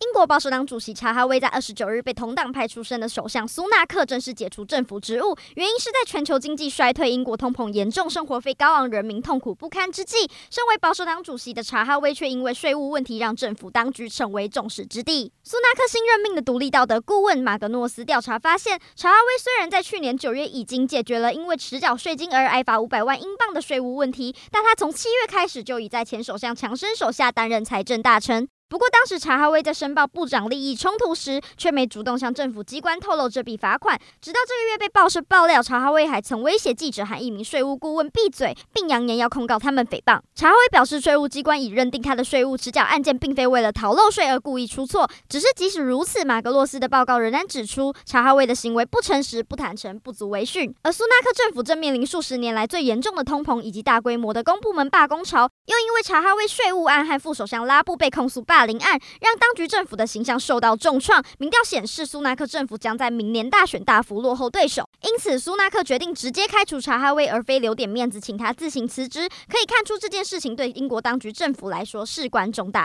英国保守党主席查哈威在二十九日被同党派出身的首相苏纳克正式解除政府职务，原因是在全球经济衰退、英国通膨严重、生活费高昂、人民痛苦不堪之际，身为保守党主席的查哈威却因为税务问题让政府当局成为众矢之的。苏纳克新任命的独立道德顾问马格诺斯调查发现，查哈威虽然在去年九月已经解决了因为迟缴税金而挨罚五百万英镑的税务问题，但他从七月开始就已在前首相强生手下担任财政大臣。不过，当时查哈威在申报部长利益冲突时，却没主动向政府机关透露这笔罚款。直到这个月被报社爆料，查哈威还曾威胁记者和一名税务顾问闭嘴，并扬言要控告他们诽谤。查哈威表示，税务机关已认定他的税务迟缴案件并非为了逃漏税而故意出错，只是即使如此，马格洛斯的报告仍然指出，查哈威的行为不诚实、不坦诚，不足为训。而苏纳克政府正面临数十年来最严重的通膨以及大规模的公部门罢工潮，又因为查哈威税务案和副首相拉布被控诉罢大林案，让当局政府的形象受到重创。民调显示，苏纳克政府将在明年大选大幅落后对手。因此，苏纳克决定直接开除查哈威，而非留点面子请他自行辞职。可以看出，这件事情对英国当局政府来说事关重大。